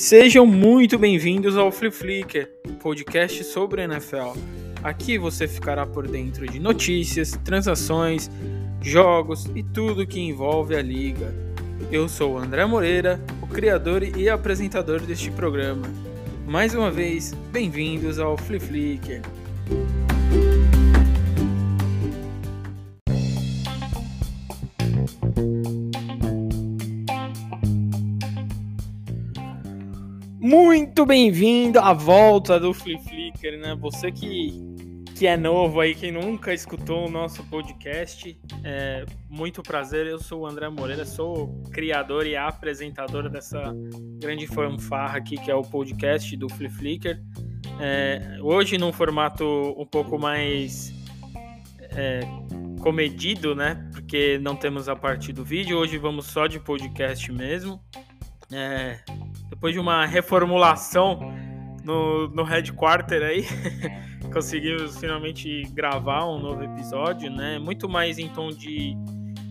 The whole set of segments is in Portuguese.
Sejam muito bem-vindos ao Flip Flicker, podcast sobre NFL. Aqui você ficará por dentro de notícias, transações, jogos e tudo que envolve a liga. Eu sou André Moreira, o criador e apresentador deste programa. Mais uma vez, bem-vindos ao Flip Flicker. Bem-vindo à volta do Flip Flicker, né? Você que, que é novo aí, que nunca escutou o nosso podcast, é muito prazer. Eu sou o André Moreira, sou criador e apresentador dessa grande fanfarra aqui que é o podcast do Flip Flicker. É, hoje num formato um pouco mais é, comedido, né? Porque não temos a parte do vídeo. Hoje vamos só de podcast mesmo. É, depois de uma reformulação no, no headquarter aí, conseguimos finalmente gravar um novo episódio, né? Muito mais em tom de,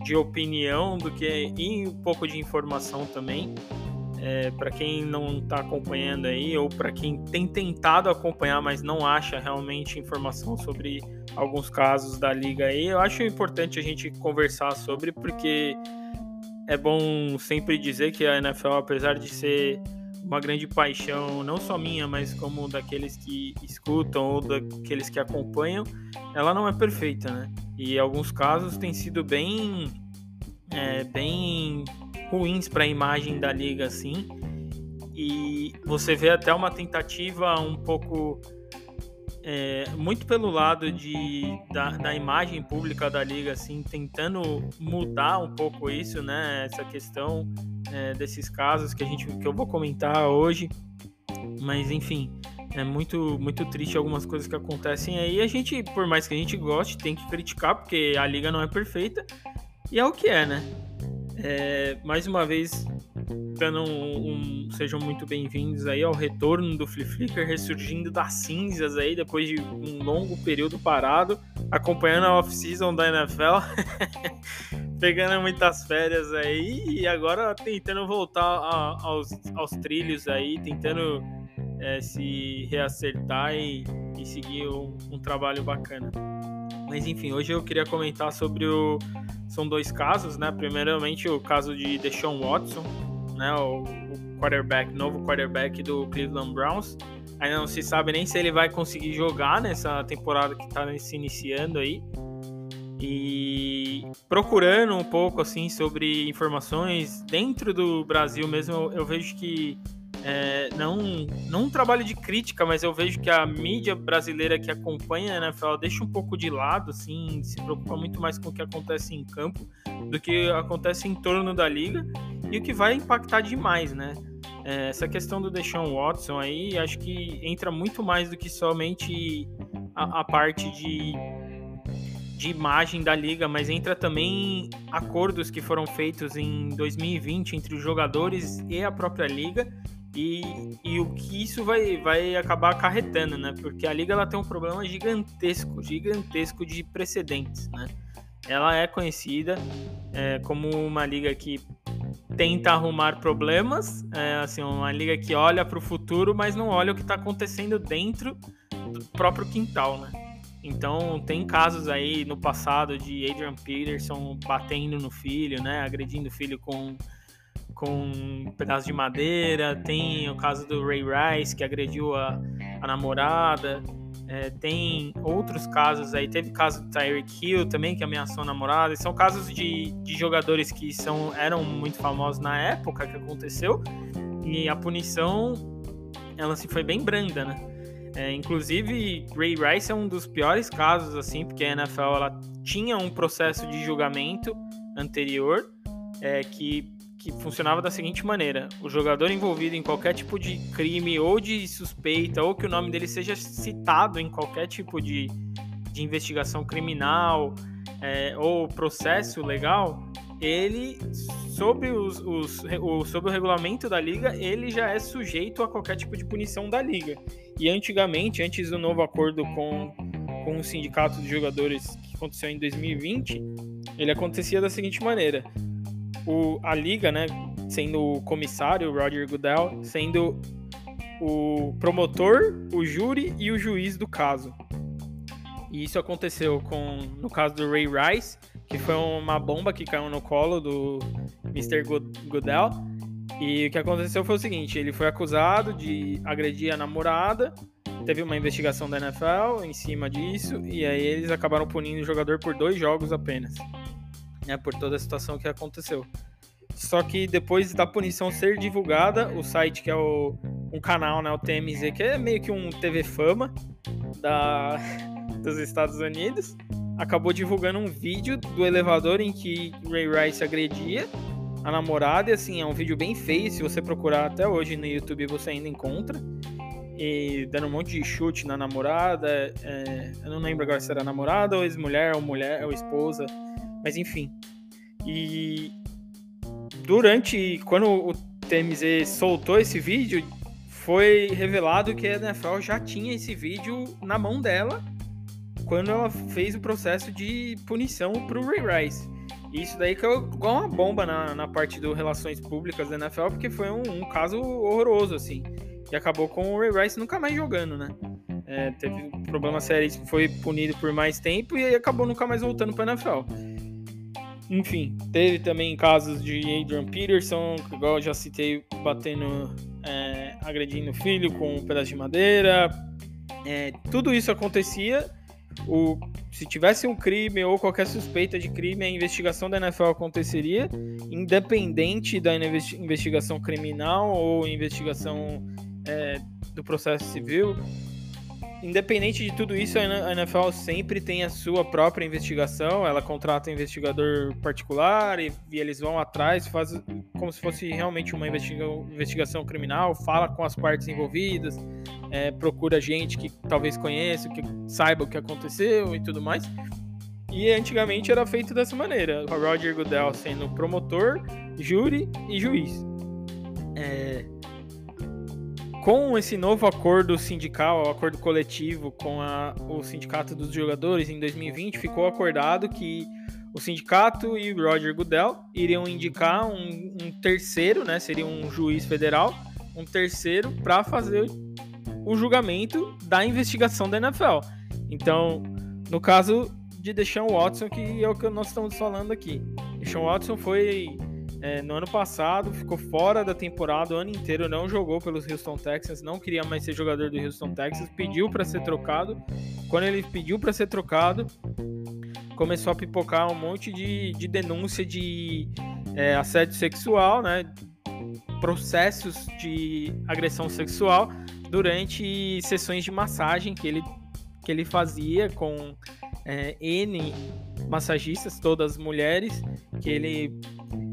de opinião do que e um pouco de informação também. É, para quem não está acompanhando aí, ou para quem tem tentado acompanhar, mas não acha realmente informação sobre alguns casos da liga aí, eu acho importante a gente conversar sobre, porque é bom sempre dizer que a NFL, apesar de ser uma grande paixão, não só minha, mas como daqueles que escutam ou daqueles que acompanham, ela não é perfeita, né? E alguns casos tem sido bem, é, bem ruins para a imagem da liga, assim. E você vê até uma tentativa um pouco é, muito pelo lado de, da, da, imagem pública da liga, assim, tentando mudar um pouco isso, né? Essa questão é, desses casos que a gente que eu vou comentar hoje. Mas enfim, é muito muito triste algumas coisas que acontecem aí. A gente, por mais que a gente goste, tem que criticar porque a liga não é perfeita e é o que é, né? É, mais uma vez, um, sejam muito bem-vindos aí ao retorno do Flip Flicker, ressurgindo das cinzas aí depois de um longo período parado, acompanhando a off-season da NFL, pegando muitas férias aí e agora tentando voltar a, aos, aos trilhos aí, tentando é, se reacertar e, e seguir um, um trabalho bacana. Mas enfim, hoje eu queria comentar sobre o são dois casos, né? Primeiramente o caso de Deshaun Watson, né? O, quarterback, novo quarterback do Cleveland Browns. Ainda não se sabe nem se ele vai conseguir jogar nessa temporada que está se iniciando aí. E procurando um pouco assim sobre informações dentro do Brasil mesmo, eu vejo que é, não, não um trabalho de crítica, mas eu vejo que a mídia brasileira que acompanha a NFL deixa um pouco de lado, assim, se preocupa muito mais com o que acontece em campo do que acontece em torno da liga e o que vai impactar demais, né? É, essa questão do Deshaun Watson aí, acho que entra muito mais do que somente a, a parte de de imagem da liga, mas entra também acordos que foram feitos em 2020 entre os jogadores e a própria liga e, e o que isso vai, vai acabar acarretando, né? Porque a liga ela tem um problema gigantesco, gigantesco de precedentes, né? Ela é conhecida é, como uma liga que tenta arrumar problemas, é, assim, uma liga que olha para o futuro, mas não olha o que está acontecendo dentro do próprio quintal, né? Então tem casos aí no passado de Adrian Peterson batendo no filho, né? Agredindo o filho com com um pedaço de madeira, tem o caso do Ray Rice, que agrediu a, a namorada, é, tem outros casos aí, teve caso do Tyreek Hill também, que ameaçou a namorada, são casos de, de jogadores que são, eram muito famosos na época que aconteceu, e a punição, ela se foi bem branda, né? É, inclusive, Ray Rice é um dos piores casos, assim, porque a NFL ela tinha um processo de julgamento anterior é, que que funcionava da seguinte maneira: o jogador envolvido em qualquer tipo de crime ou de suspeita, ou que o nome dele seja citado em qualquer tipo de, de investigação criminal é, ou processo legal, ele, sob, os, os, o, sob o regulamento da liga, ele já é sujeito a qualquer tipo de punição da liga. E antigamente, antes do novo acordo com, com o sindicato de jogadores que aconteceu em 2020, ele acontecia da seguinte maneira o, a liga, né, sendo o comissário, o Roger Goodell, sendo o promotor, o júri e o juiz do caso. E isso aconteceu com no caso do Ray Rice, que foi uma bomba que caiu no colo do Mr. Goodell. E o que aconteceu foi o seguinte: ele foi acusado de agredir a namorada, teve uma investigação da NFL em cima disso, e aí eles acabaram punindo o jogador por dois jogos apenas, né, por toda a situação que aconteceu. Só que depois da punição ser divulgada, o site que é o, um canal, né, o TMZ, que é meio que um TV Fama da, dos Estados Unidos, acabou divulgando um vídeo do elevador em que Ray Rice agredia a namorada, e assim, é um vídeo bem feio, se você procurar até hoje no YouTube você ainda encontra. E dando um monte de chute na namorada, é, eu não lembro agora se era namorada ou ex-mulher, ou mulher, ou esposa, mas enfim. E durante, quando o TMZ soltou esse vídeo, foi revelado que a NFL já tinha esse vídeo na mão dela quando ela fez o processo de punição pro Ray Rice. Isso daí que é igual uma bomba na, na parte do relações públicas da NFL, porque foi um, um caso horroroso, assim. E acabou com o Ray Rice nunca mais jogando, né? É, teve problemas sérios, foi punido por mais tempo e acabou nunca mais voltando para NFL. Enfim, teve também casos de Adrian Peterson, que igual eu já citei, batendo, é, agredindo o filho com um pedaço de madeira. É, tudo isso acontecia o, se tivesse um crime ou qualquer suspeita de crime, a investigação da NFL aconteceria, independente da investigação criminal ou investigação é, do processo civil. Independente de tudo isso, a NFL sempre tem a sua própria investigação. Ela contrata um investigador particular e, e eles vão atrás, faz como se fosse realmente uma investiga investigação criminal, fala com as partes envolvidas, é, procura gente que talvez conheça, que saiba o que aconteceu e tudo mais. E antigamente era feito dessa maneira: o Roger Goodell sendo promotor, júri e juiz. É, com esse novo acordo sindical, acordo coletivo com a, o sindicato dos jogadores em 2020, ficou acordado que o sindicato e o Roger Goodell iriam indicar um, um terceiro, né, seria um juiz federal, um terceiro para fazer o julgamento da investigação da NFL. Então, no caso de Deshaun Watson, que é o que nós estamos falando aqui. Deshaun Watson foi é, no ano passado, ficou fora da temporada o ano inteiro, não jogou pelos Houston Texans, não queria mais ser jogador do Houston Texans, pediu para ser trocado. Quando ele pediu para ser trocado, começou a pipocar um monte de, de denúncia de é, assédio sexual, né? Processos de agressão sexual durante sessões de massagem que ele, que ele fazia com é, N massagistas, todas mulheres, que ele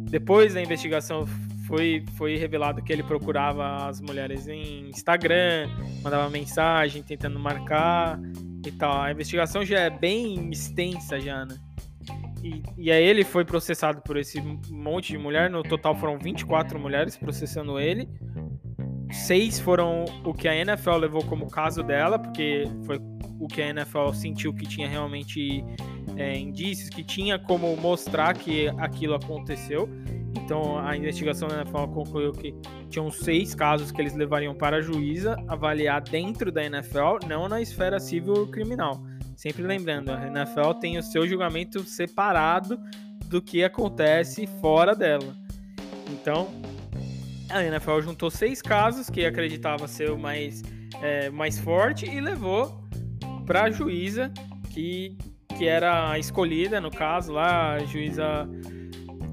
depois da investigação foi, foi revelado que ele procurava as mulheres em Instagram, mandava mensagem tentando marcar e tal. A investigação já é bem extensa já, né? E, e aí ele foi processado por esse monte de mulher. No total foram 24 mulheres processando ele seis foram o que a NFL levou como caso dela, porque foi o que a NFL sentiu que tinha realmente é, indícios, que tinha como mostrar que aquilo aconteceu. Então a investigação da NFL concluiu que tinham seis casos que eles levariam para a juíza avaliar dentro da NFL, não na esfera civil criminal. Sempre lembrando, a NFL tem o seu julgamento separado do que acontece fora dela. Então, a NFL juntou seis casos que acreditava ser o mais, é, mais forte e levou para a juíza que, que era escolhida, no caso, lá, a juíza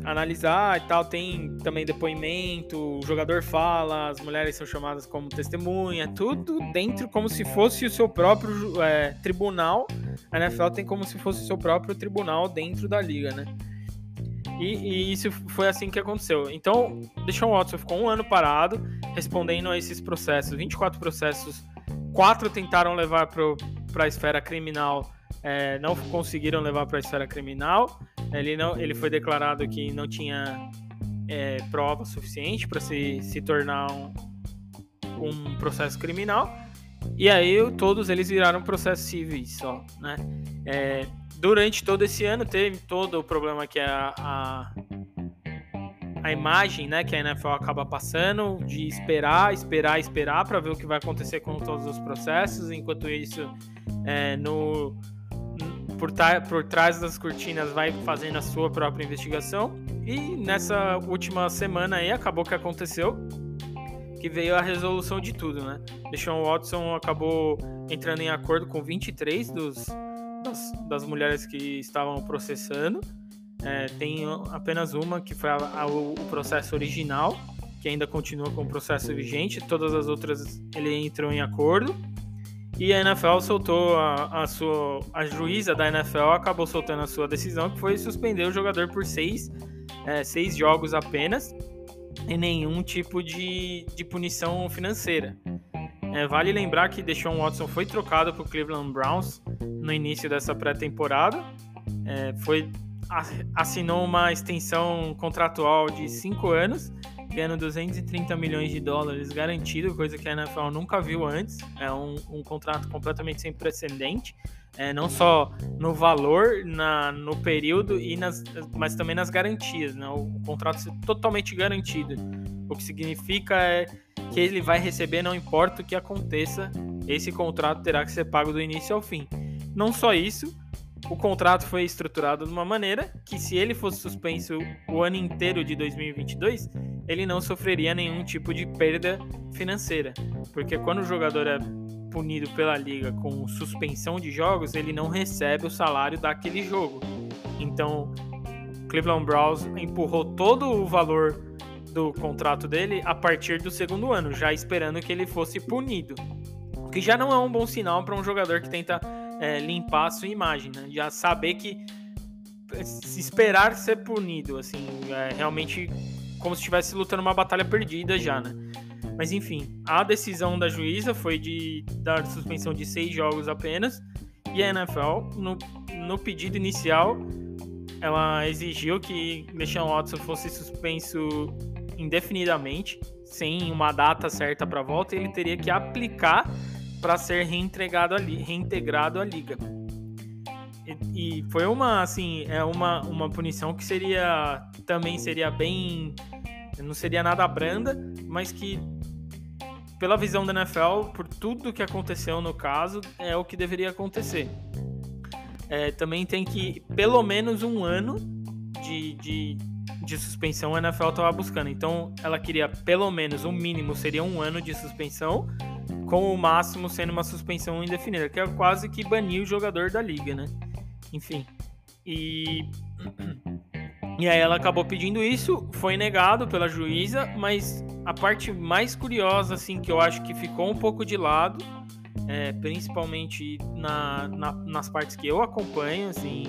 analisar e tal. Tem também depoimento, o jogador fala, as mulheres são chamadas como testemunha, tudo dentro como se fosse o seu próprio é, tribunal. A NFL tem como se fosse o seu próprio tribunal dentro da liga, né? E, e, isso foi assim que aconteceu. Então, Deshaun Watson ficou um ano parado, respondendo a esses processos. 24 processos, quatro tentaram levar para a esfera criminal, é, não conseguiram levar para a esfera criminal. Ele, não, ele foi declarado que não tinha é, prova suficiente para se, se tornar um, um processo criminal. E aí todos eles viraram processos civis só, né? É, durante todo esse ano teve todo o problema que a, a, a imagem né, que a NFL acaba passando de esperar, esperar, esperar para ver o que vai acontecer com todos os processos. Enquanto isso, é, no, por, por trás das cortinas vai fazendo a sua própria investigação. E nessa última semana aí acabou que aconteceu que veio a resolução de tudo, né? Deshaun Watson acabou entrando em acordo com 23 dos, das, das mulheres que estavam processando. É, tem apenas uma que foi a, a, o processo original, que ainda continua com o processo vigente. Todas as outras ele entrou em acordo. E a NFL soltou a, a sua. A juíza da NFL acabou soltando a sua decisão, que foi suspender o jogador por seis, é, seis jogos apenas e nenhum tipo de, de punição financeira. É, vale lembrar que Deshaun Watson foi trocado para o Cleveland Browns no início dessa pré-temporada. É, foi assinou uma extensão contratual de cinco anos, ganhando 230 milhões de dólares garantido, coisa que a NFL nunca viu antes. É um, um contrato completamente sem precedente é, não só no valor, na, no período, e nas, mas também nas garantias. Né? O, contrato ser totalmente garantido. O que significa é que ele vai receber, não importa o que aconteça, esse contrato terá que ser pago do início ao fim. Não só isso, o contrato foi estruturado de uma maneira que, se ele fosse suspenso o ano inteiro de 2022, ele não sofreria nenhum tipo de perda financeira. Porque quando o jogador é punido pela liga com suspensão de jogos, ele não recebe o salário daquele jogo. Então, Cleveland Browns empurrou todo o valor do contrato dele a partir do segundo ano, já esperando que ele fosse punido. O que já não é um bom sinal para um jogador que tenta é, limpar a sua imagem, né? Já saber que se esperar ser punido, assim, é realmente como se estivesse lutando uma batalha perdida já, né? Mas enfim, a decisão da juíza foi de dar suspensão de seis jogos apenas. E a NFL, no, no pedido inicial, ela exigiu que Deshaun Watson fosse suspenso indefinidamente, sem uma data certa para volta, e ele teria que aplicar para ser reintegrado ali, reintegrado à liga. E, e, foi uma assim, é uma, uma punição que seria também seria bem não seria nada branda, mas que pela visão da NFL, por tudo que aconteceu no caso, é o que deveria acontecer. É, também tem que, pelo menos um ano de, de, de suspensão a NFL estava buscando. Então, ela queria pelo menos, o um mínimo seria um ano de suspensão, com o máximo sendo uma suspensão indefinida, que é quase que banir o jogador da liga, né? Enfim. E. E aí ela acabou pedindo isso, foi negado pela juíza, mas a parte mais curiosa, assim, que eu acho que ficou um pouco de lado, é, principalmente na, na, nas partes que eu acompanho, assim,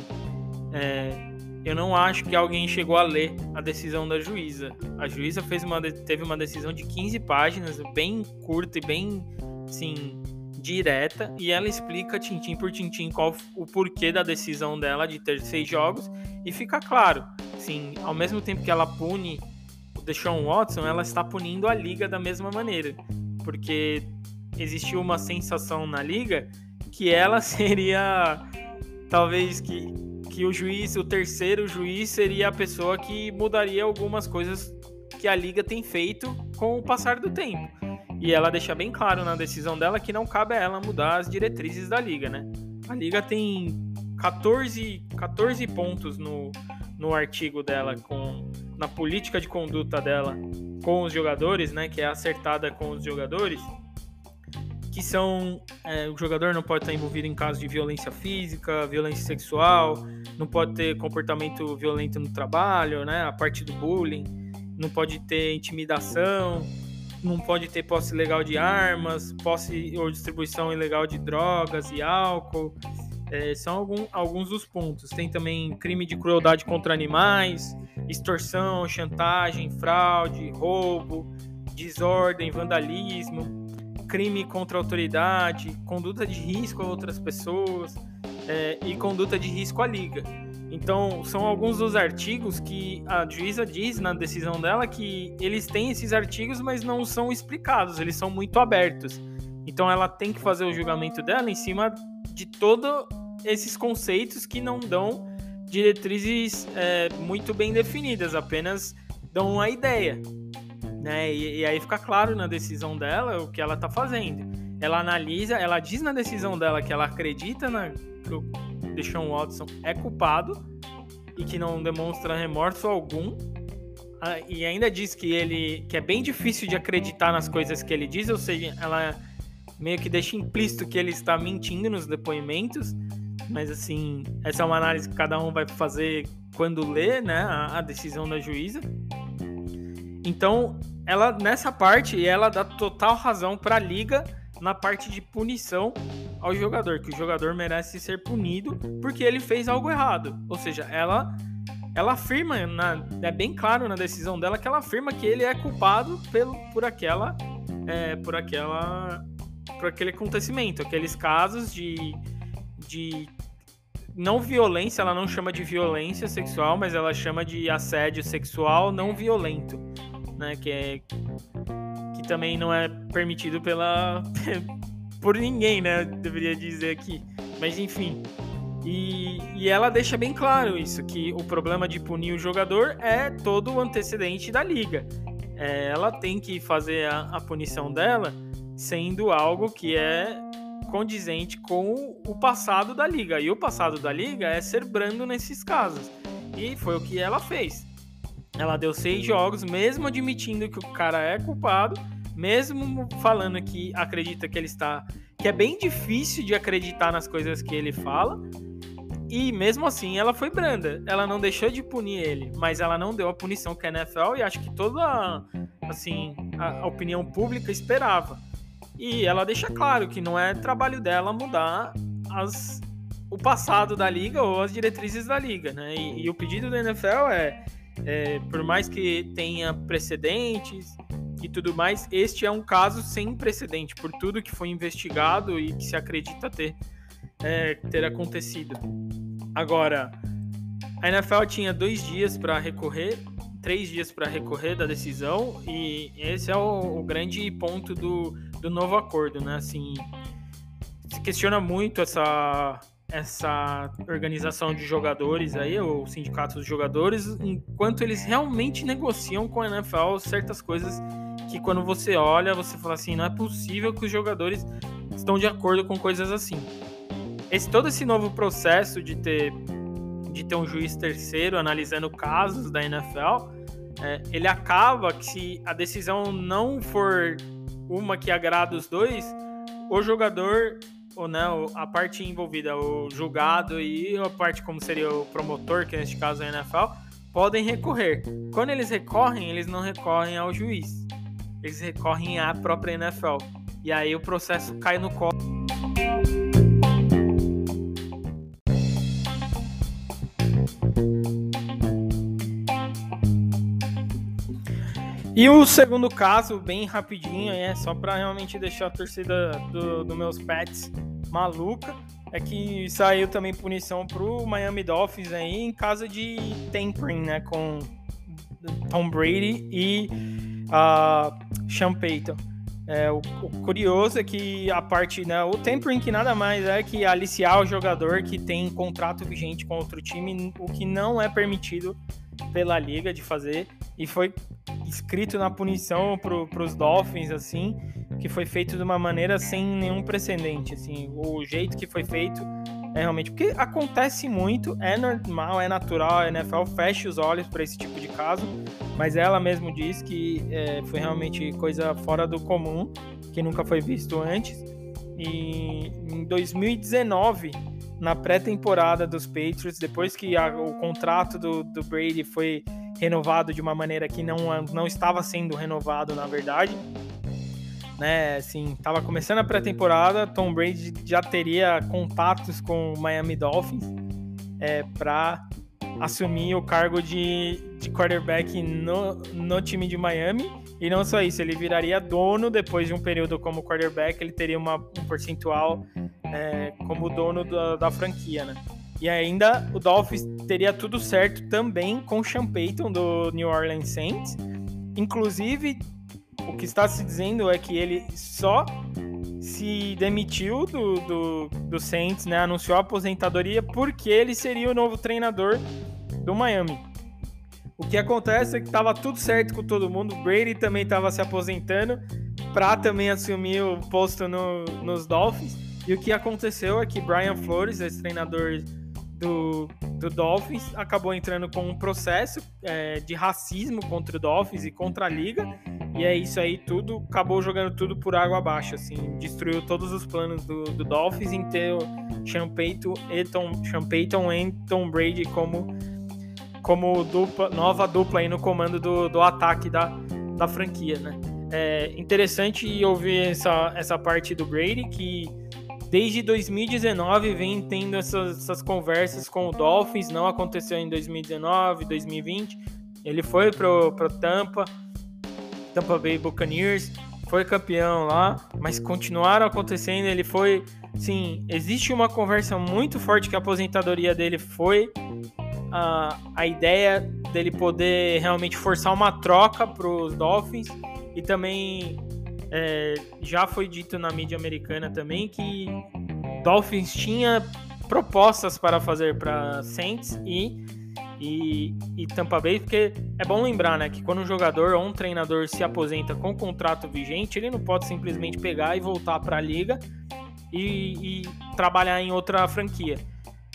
é, eu não acho que alguém chegou a ler a decisão da juíza. A juíza fez uma, teve uma decisão de 15 páginas, bem curta e bem, assim, direta, e ela explica tintim por tintim qual o porquê da decisão dela de ter seis jogos, e fica claro, assim, ao mesmo tempo que ela pune o Deshaun Watson, ela está punindo a liga da mesma maneira, porque existiu uma sensação na liga que ela seria talvez que, que o juiz, o terceiro juiz seria a pessoa que mudaria algumas coisas que a liga tem feito com o passar do tempo. E ela deixa bem claro na decisão dela que não cabe a ela mudar as diretrizes da liga, né? A liga tem 14, 14 pontos no, no artigo dela com na política de conduta dela com os jogadores, né, que é acertada com os jogadores, que são é, o jogador não pode estar envolvido em casos de violência física, violência sexual, não pode ter comportamento violento no trabalho, né, a parte do bullying, não pode ter intimidação, não pode ter posse ilegal de armas, posse ou distribuição ilegal de drogas e álcool. É, são algum, alguns dos pontos. Tem também crime de crueldade contra animais, extorsão, chantagem, fraude, roubo, desordem, vandalismo, crime contra a autoridade, conduta de risco a outras pessoas é, e conduta de risco à liga. Então, são alguns dos artigos que a juíza diz na decisão dela que eles têm esses artigos, mas não são explicados, eles são muito abertos. Então, ela tem que fazer o julgamento dela em cima de todos esses conceitos que não dão diretrizes é, muito bem definidas, apenas dão uma ideia, né? E, e aí fica claro na decisão dela o que ela tá fazendo. Ela analisa, ela diz na decisão dela que ela acredita na, que o Deshaun Watson é culpado e que não demonstra remorso algum. Ah, e ainda diz que ele que é bem difícil de acreditar nas coisas que ele diz, ou seja, ela meio que deixa implícito que ele está mentindo nos depoimentos. Mas assim, essa é uma análise que cada um vai fazer quando lê, né, a, a decisão da juíza. Então, ela nessa parte, ela dá total razão para a liga na parte de punição ao jogador, que o jogador merece ser punido porque ele fez algo errado. Ou seja, ela ela afirma, na, é bem claro na decisão dela que ela afirma que ele é culpado pelo, por aquela é, por aquela por aquele acontecimento, aqueles casos de, de não violência, ela não chama de violência sexual, mas ela chama de assédio sexual não violento, né? Que é também não é permitido pela por ninguém, né? Deveria dizer aqui. Mas enfim. E, e ela deixa bem claro isso, que o problema de punir o jogador é todo o antecedente da liga. É, ela tem que fazer a, a punição dela sendo algo que é condizente com o passado da liga. E o passado da liga é ser brando nesses casos. E foi o que ela fez. Ela deu seis jogos, mesmo admitindo que o cara é culpado, mesmo falando que acredita que ele está. que é bem difícil de acreditar nas coisas que ele fala. E mesmo assim ela foi branda. Ela não deixou de punir ele, mas ela não deu a punição que a NFL e acho que toda assim, a, opinião pública esperava. E ela deixa claro que não é trabalho dela mudar as, o passado da liga ou as diretrizes da liga, né? E, e o pedido da NFL é, é, por mais que tenha precedentes, e tudo mais, este é um caso sem precedente por tudo que foi investigado e que se acredita ter, é, ter acontecido. Agora, a NFL tinha dois dias para recorrer, três dias para recorrer da decisão e esse é o, o grande ponto do, do novo acordo, né? Assim, se questiona muito essa essa organização de jogadores aí, o sindicato dos jogadores, enquanto eles realmente negociam com a NFL certas coisas que quando você olha, você fala assim, não é possível que os jogadores estão de acordo com coisas assim. Esse todo esse novo processo de ter de ter um juiz terceiro analisando casos da NFL, é, ele acaba que se a decisão não for uma que agrada os dois, o jogador ou não, a parte envolvida, o julgado e a parte como seria o promotor, que neste caso é a NFL, podem recorrer. Quando eles recorrem, eles não recorrem ao juiz eles recorrem à própria NFL. E aí o processo cai no colo. E o segundo caso, bem rapidinho, é só para realmente deixar a torcida dos do meus pets maluca, é que saiu também punição pro Miami Dolphins aí em caso de tampering, né, com Tom Brady e a Sean Payton. É, o, o, curioso é que a parte, né, o tempering que nada mais é que aliciar o jogador que tem contrato vigente com outro time, o que não é permitido pela liga de fazer e foi escrito na punição para os Dolphins assim, que foi feito de uma maneira sem nenhum precedente, assim, o jeito que foi feito é realmente porque acontece muito, é normal, é natural, a NFL fecha os olhos para esse tipo de caso, mas ela mesmo diz que é, foi realmente coisa fora do comum, que nunca foi visto antes. E em 2019, na pré-temporada dos Patriots, depois que a, o contrato do, do Brady foi renovado de uma maneira que não, não estava sendo renovado, na verdade, né? Assim, tava começando a pré-temporada, Tom Brady já teria contatos com o Miami Dolphins é, para assumir o cargo de, de quarterback no, no time de Miami. E não só isso, ele viraria dono depois de um período como quarterback, ele teria uma, um percentual é, como dono da, da franquia, né? E ainda o Dolphins teria tudo certo também com o Sean Payton do New Orleans Saints. Inclusive, o que está se dizendo é que ele só se demitiu do, do, do Saints, né? Anunciou a aposentadoria porque ele seria o novo treinador do Miami. O que acontece é que tava tudo certo com todo mundo. Brady também estava se aposentando para também assumir o posto no, nos Dolphins. E o que aconteceu é que Brian Flores, esse treinador do, do Dolphins, acabou entrando com um processo é, de racismo contra o Dolphins e contra a liga. E é isso aí, tudo acabou jogando tudo por água abaixo, assim, destruiu todos os planos do, do Dolphins em ter o Sean Payton, e Tom, Sean Payton e Tom Brady como, como dupla, nova dupla aí no comando do, do ataque da, da franquia, né? É interessante ouvir essa, essa parte do Brady, que desde 2019 vem tendo essas, essas conversas com o Dolphins, não aconteceu em 2019, 2020. Ele foi pro, pro Tampa, Tampa Bay Buccaneers, foi campeão lá, mas continuaram acontecendo. Ele foi, sim, existe uma conversa muito forte que a aposentadoria dele foi a, a ideia dele poder realmente forçar uma troca para os Dolphins e também é, já foi dito na mídia americana também que Dolphins tinha propostas para fazer para Saints e, e, e, Tampa Bay, porque é bom lembrar né, que quando um jogador ou um treinador se aposenta com contrato vigente, ele não pode simplesmente pegar e voltar para a liga e, e, trabalhar em outra franquia.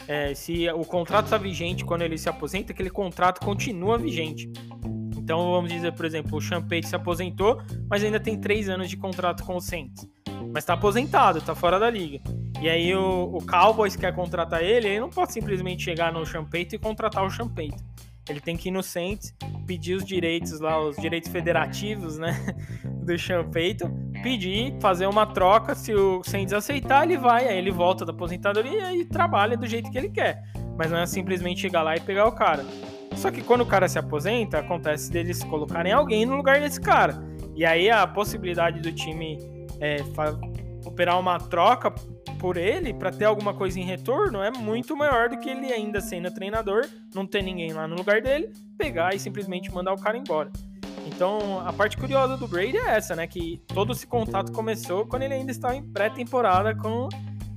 É, se o contrato está vigente quando ele se aposenta, aquele contrato continua vigente. Então vamos dizer, por exemplo, o Champagne se aposentou, mas ainda tem três anos de contrato com o Saints. Mas está aposentado, está fora da liga. E aí o, o, Cowboys quer contratar ele, ele não pode simplesmente chegar no Champeito e contratar o Champeito. Ele tem que ir no Saints, pedir os direitos lá, os direitos federativos, né, do Champeito, pedir, fazer uma troca, se o Saints aceitar, ele vai, aí ele volta da aposentadoria e trabalha do jeito que ele quer. Mas não é simplesmente chegar lá e pegar o cara. Só que quando o cara se aposenta, acontece deles colocarem alguém no lugar desse cara. E aí a possibilidade do time é, operar uma troca por ele para ter alguma coisa em retorno é muito maior do que ele ainda sendo treinador, não ter ninguém lá no lugar dele, pegar e simplesmente mandar o cara embora. Então, a parte curiosa do Brady é essa, né? Que todo esse contato começou quando ele ainda estava em pré-temporada com,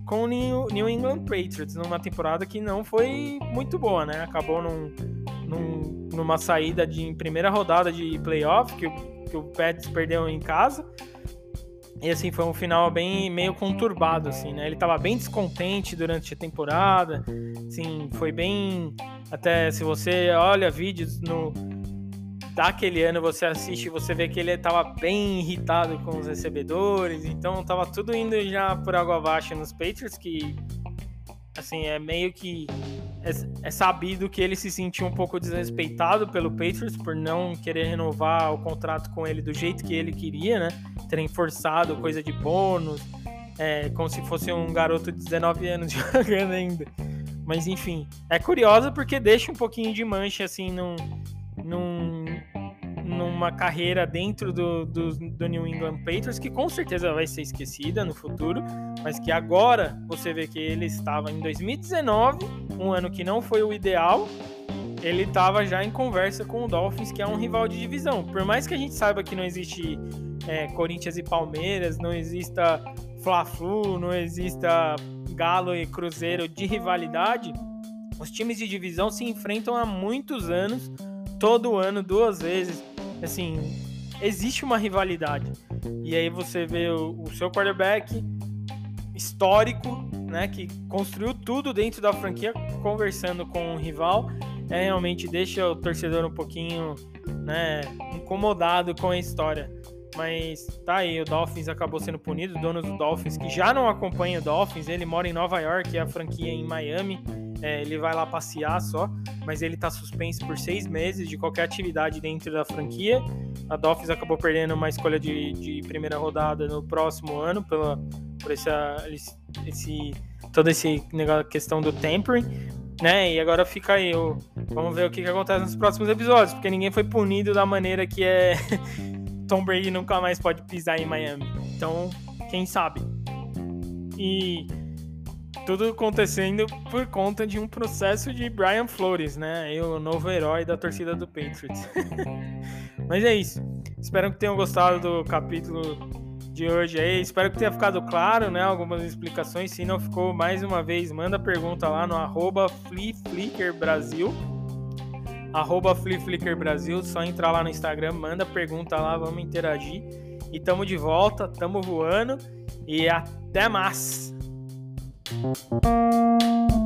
com o New, England Patriots, numa temporada que não foi muito boa, né? Acabou num, num, numa saída de em primeira rodada de playoff, que, que o Pets perdeu em casa. E assim, foi um final bem meio conturbado, assim, né? Ele tava bem descontente durante a temporada. Assim, foi bem. Até se você olha vídeos no. Daquele ano você assiste você vê que ele estava bem irritado com os recebedores, então tava tudo indo já por água abaixo nos Patriots, que assim, é meio que é, é, sabido que ele se sentiu um pouco desrespeitado pelo Patriots por não querer renovar o contrato com ele do jeito que ele queria, né? Terem forçado coisa de bônus, é, como se fosse um garoto de 19 anos jogando ainda. Mas enfim, é curiosa porque deixa um pouquinho de mancha assim num, num, numa carreira dentro do, do, do, New England Patriots que com certeza vai ser esquecida no futuro, mas que agora você vê que ele estava em 2019, um ano que não foi o ideal, ele estava já em conversa com o Dolphins, que é um rival de divisão. Por mais que a gente saiba que não existe é, Corinthians e Palmeiras, não exista Fla-Flu, não exista Galo e Cruzeiro de rivalidade, os times de divisão se enfrentam há muitos anos, todo ano, duas vezes assim, existe uma rivalidade. E aí você vê o, o seu quarterback histórico, né, que construiu tudo dentro da franquia, conversando com um rival, é, realmente deixa o torcedor um pouquinho, né, incomodado com a história. Mas tá aí, o Dolphins acabou sendo punido, o dono do Dolphins, que já não acompanha o Dolphins, ele mora em Nova York, é a franquia em Miami, é, ele vai lá passear só, mas ele tá suspenso por seis meses de qualquer atividade dentro da franquia. A Dolphins acabou perdendo uma escolha de, de primeira rodada no próximo ano pela, por essa, esse, toda essa questão do tempering, né? E agora fica aí, o, vamos ver o que, que acontece nos próximos episódios, porque ninguém foi punido da maneira que é Tom Brady nunca mais pode pisar em Miami. Então, quem sabe? E tudo acontecendo por conta de um processo de Brian Flores, né? o novo herói da torcida do Patriots. Mas é isso. Espero que tenham gostado do capítulo de hoje aí. Espero que tenha ficado claro, né? Algumas explicações. Se não ficou, mais uma vez, manda pergunta lá no arroba Brasil arroba Fliflicker Brasil, só entrar lá no Instagram, manda pergunta lá, vamos interagir. E tamo de volta, tamo voando e até mais! Thank you.